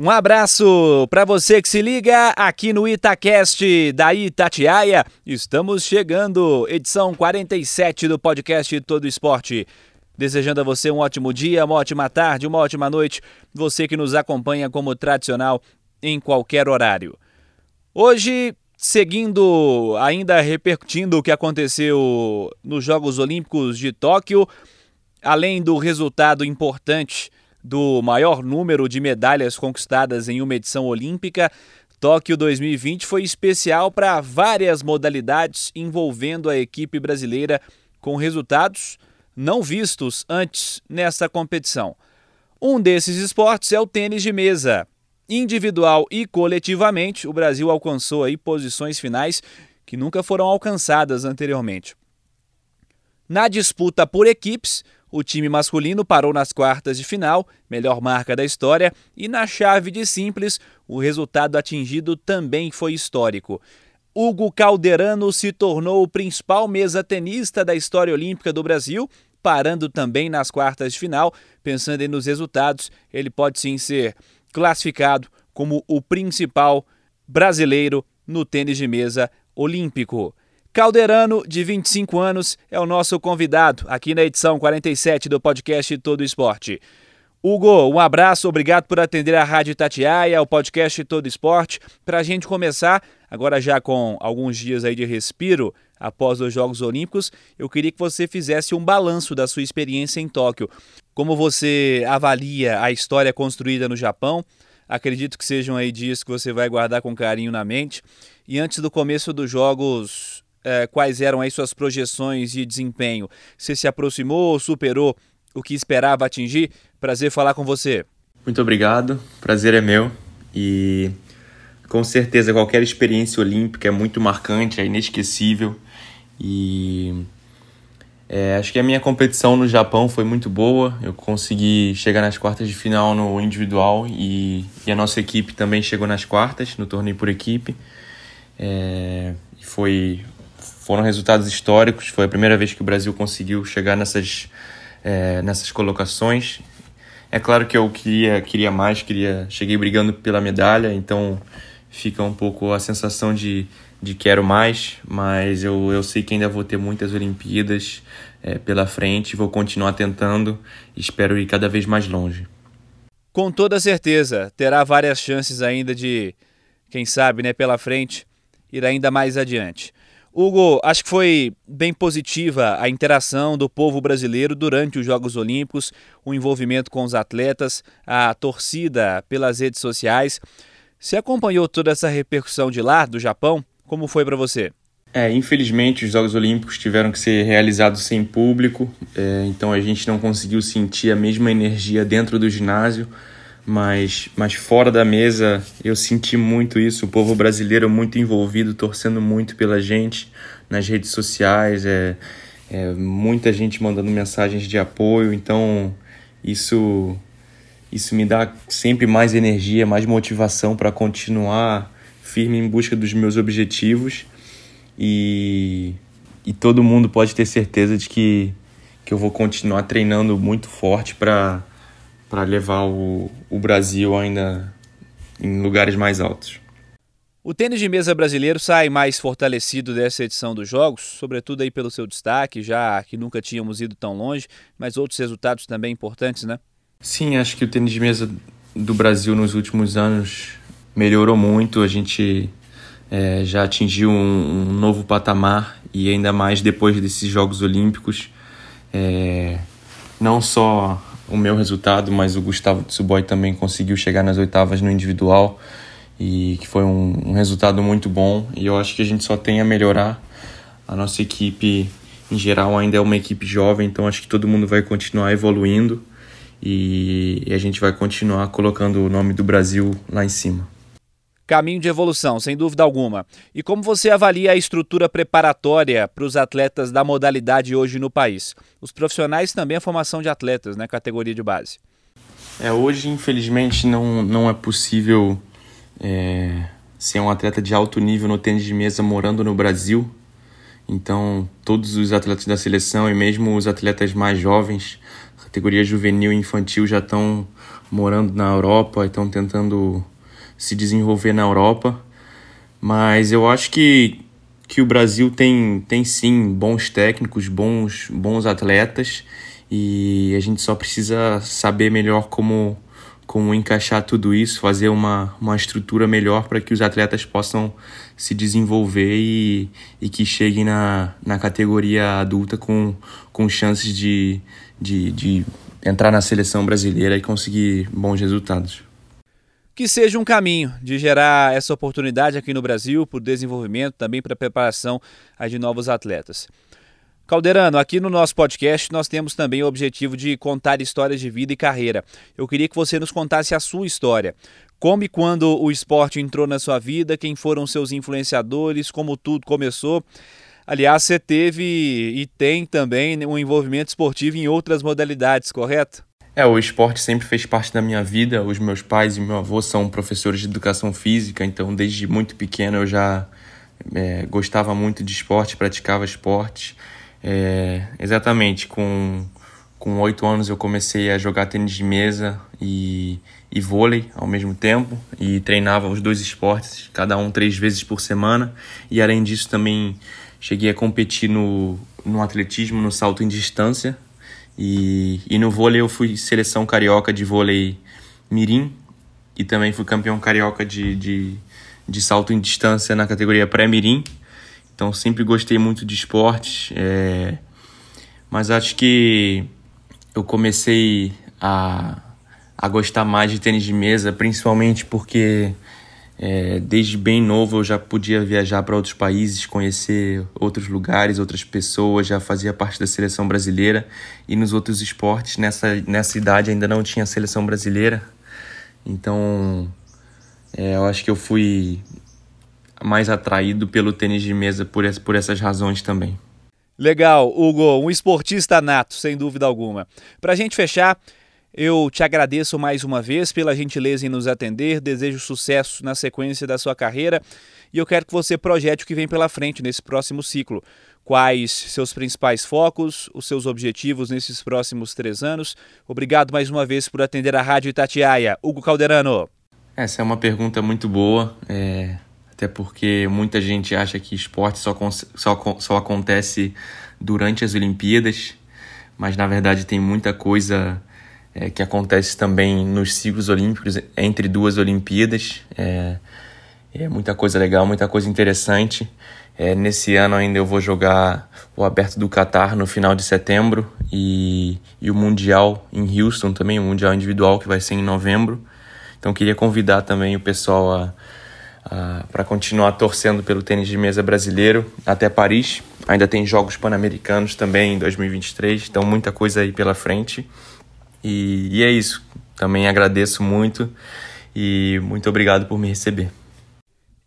Um abraço para você que se liga aqui no Itacast da Itatiaia. Estamos chegando, edição 47 do podcast Todo Esporte. Desejando a você um ótimo dia, uma ótima tarde, uma ótima noite. Você que nos acompanha como tradicional em qualquer horário. Hoje, seguindo, ainda repercutindo o que aconteceu nos Jogos Olímpicos de Tóquio, além do resultado importante do maior número de medalhas conquistadas em uma edição olímpica, Tóquio 2020 foi especial para várias modalidades envolvendo a equipe brasileira com resultados não vistos antes nessa competição. Um desses esportes é o tênis de mesa. Individual e coletivamente, o Brasil alcançou aí posições finais que nunca foram alcançadas anteriormente. Na disputa por equipes, o time masculino parou nas quartas de final, melhor marca da história, e na chave de simples, o resultado atingido também foi histórico. Hugo Calderano se tornou o principal mesa-tenista da história olímpica do Brasil, parando também nas quartas de final. Pensando nos resultados, ele pode sim ser classificado como o principal brasileiro no tênis de mesa olímpico. Calderano, de 25 anos, é o nosso convidado aqui na edição 47 do podcast Todo Esporte. Hugo, um abraço, obrigado por atender a Rádio Tatiaia, o podcast Todo Esporte. Para a gente começar, agora já com alguns dias aí de respiro após os Jogos Olímpicos, eu queria que você fizesse um balanço da sua experiência em Tóquio. Como você avalia a história construída no Japão? Acredito que sejam aí dias que você vai guardar com carinho na mente. E antes do começo dos Jogos, é, quais eram aí suas projeções de desempenho. Você se aproximou ou superou o que esperava atingir? Prazer falar com você. Muito obrigado, prazer é meu. E com certeza qualquer experiência olímpica é muito marcante, é inesquecível. E é, acho que a minha competição no Japão foi muito boa. Eu consegui chegar nas quartas de final no individual e, e a nossa equipe também chegou nas quartas no torneio por equipe. É, foi foram resultados históricos. Foi a primeira vez que o Brasil conseguiu chegar nessas, é, nessas colocações. É claro que eu queria, queria mais, queria cheguei brigando pela medalha, então fica um pouco a sensação de, de quero mais, mas eu, eu sei que ainda vou ter muitas Olimpíadas é, pela frente, vou continuar tentando e espero ir cada vez mais longe. Com toda certeza, terá várias chances ainda de, quem sabe, né, pela frente, ir ainda mais adiante. Hugo, acho que foi bem positiva a interação do povo brasileiro durante os Jogos Olímpicos, o envolvimento com os atletas, a torcida pelas redes sociais. Você acompanhou toda essa repercussão de lá, do Japão? Como foi para você? É, infelizmente os Jogos Olímpicos tiveram que ser realizados sem público, é, então a gente não conseguiu sentir a mesma energia dentro do ginásio mas, mas fora da mesa eu senti muito isso, o povo brasileiro muito envolvido, torcendo muito pela gente nas redes sociais, é, é muita gente mandando mensagens de apoio, então isso isso me dá sempre mais energia, mais motivação para continuar firme em busca dos meus objetivos. E, e todo mundo pode ter certeza de que, que eu vou continuar treinando muito forte para para levar o, o Brasil ainda em lugares mais altos. O tênis de mesa brasileiro sai mais fortalecido dessa edição dos Jogos, sobretudo aí pelo seu destaque, já que nunca tínhamos ido tão longe, mas outros resultados também importantes, né? Sim, acho que o tênis de mesa do Brasil nos últimos anos melhorou muito. A gente é, já atingiu um, um, novo patamar e ainda mais depois desses Jogos Olímpicos. É, não só o meu resultado, mas o Gustavo Tsuboy também conseguiu chegar nas oitavas no individual e que foi um, um, resultado muito bom e eu acho que a gente só tem a melhorar. A nossa equipe em geral ainda é uma equipe jovem, então acho que todo mundo vai continuar evoluindo e, e a gente vai continuar colocando o nome do Brasil lá em cima. Caminho de evolução, sem dúvida alguma. E como você avalia a estrutura preparatória para os atletas da modalidade hoje no país? Os profissionais também a formação de atletas, né, categoria de base. É, hoje, infelizmente, não, não é possível é, ser um atleta de alto nível no tênis de mesa morando no Brasil. Então, todos os atletas da seleção e mesmo os atletas mais jovens, categoria juvenil e infantil, já estão morando na Europa, estão tentando se desenvolver na Europa. Mas eu acho que, que o Brasil tem, tem sim bons técnicos, bons, bons atletas e a gente só precisa saber melhor como, como encaixar tudo isso, fazer uma, uma estrutura melhor para que os atletas possam se desenvolver e, e que cheguem na, na categoria adulta com, com chances de, de, de entrar na seleção brasileira e conseguir bons resultados que seja um caminho de gerar essa oportunidade aqui no Brasil para o desenvolvimento, também para a preparação de novos atletas. Calderano, aqui no nosso podcast nós temos também o objetivo de contar histórias de vida e carreira. Eu queria que você nos contasse a sua história. Como e quando o esporte entrou na sua vida, quem foram seus influenciadores, como tudo começou. Aliás, você teve e tem também um envolvimento esportivo em outras modalidades, correto? É, o esporte sempre fez parte da minha vida. Os meus pais e meu avô são professores de educação física, então desde muito pequeno eu já é, gostava muito de esporte, praticava esporte. É, exatamente, com com oito anos eu comecei a jogar tênis de mesa e, e vôlei ao mesmo tempo e treinava os dois esportes, cada um três vezes por semana. E além disso também cheguei a competir no, no atletismo, no salto em distância, e, e no vôlei eu fui seleção carioca de vôlei mirim e também fui campeão carioca de, de, de salto em distância na categoria pré-mirim. Então sempre gostei muito de esportes, é, mas acho que eu comecei a, a gostar mais de tênis de mesa, principalmente porque é, desde bem novo eu já podia viajar para outros países, conhecer outros lugares, outras pessoas, já fazia parte da seleção brasileira e nos outros esportes nessa, nessa idade ainda não tinha seleção brasileira. Então é, eu acho que eu fui mais atraído pelo tênis de mesa por, por essas razões também. Legal, Hugo, um esportista nato, sem dúvida alguma. Para a gente fechar, eu te agradeço mais uma vez pela gentileza em nos atender, desejo sucesso na sequência da sua carreira e eu quero que você projete o que vem pela frente nesse próximo ciclo. Quais seus principais focos, os seus objetivos nesses próximos três anos? Obrigado mais uma vez por atender a Rádio Itatiaia. Hugo Calderano. Essa é uma pergunta muito boa, é... até porque muita gente acha que esporte só, só, só acontece durante as Olimpíadas, mas na verdade tem muita coisa é, que acontece também nos ciclos olímpicos entre duas Olimpíadas. É, é muita coisa legal, muita coisa interessante. É, nesse ano ainda eu vou jogar o Aberto do Catar no final de setembro e, e o Mundial em Houston também, o Mundial individual que vai ser em novembro. Então queria convidar também o pessoal para continuar torcendo pelo tênis de mesa brasileiro até Paris. Ainda tem Jogos Pan-Americanos também em 2023, então muita coisa aí pela frente. E, e é isso. Também agradeço muito e muito obrigado por me receber.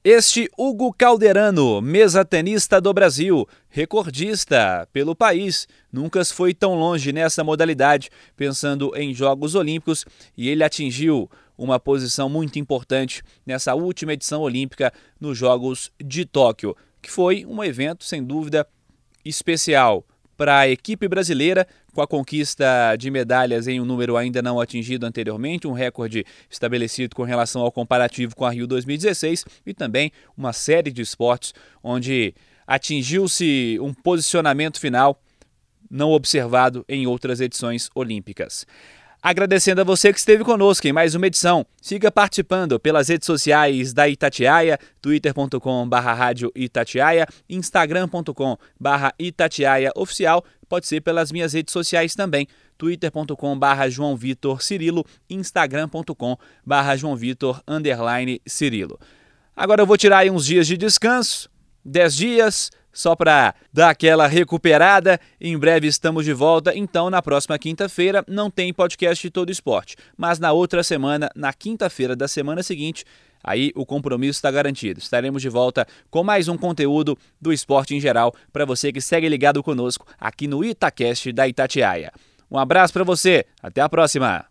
Este Hugo Calderano, mesa tenista do Brasil, recordista pelo país, nunca foi tão longe nessa modalidade, pensando em Jogos Olímpicos, e ele atingiu uma posição muito importante nessa última edição olímpica nos Jogos de Tóquio, que foi um evento sem dúvida especial para a equipe brasileira, com a conquista de medalhas em um número ainda não atingido anteriormente, um recorde estabelecido com relação ao comparativo com a Rio 2016 e também uma série de esportes onde atingiu-se um posicionamento final não observado em outras edições olímpicas. Agradecendo a você que esteve conosco em mais uma edição. Siga participando pelas redes sociais da Itatiaia, Itatiaia, instagram.com.br Itatiaia oficial, pode ser pelas minhas redes sociais também, twitter.com.br João Vitor Cirilo, instagram.com.br João Vitor underline Cirilo. Agora eu vou tirar aí uns dias de descanso, 10 dias, só para dar aquela recuperada. Em breve estamos de volta, então na próxima quinta-feira não tem podcast de todo esporte, mas na outra semana, na quinta-feira da semana seguinte, aí o compromisso está garantido. Estaremos de volta com mais um conteúdo do esporte em geral para você que segue ligado conosco aqui no Itacast da Itatiaia. Um abraço para você, até a próxima.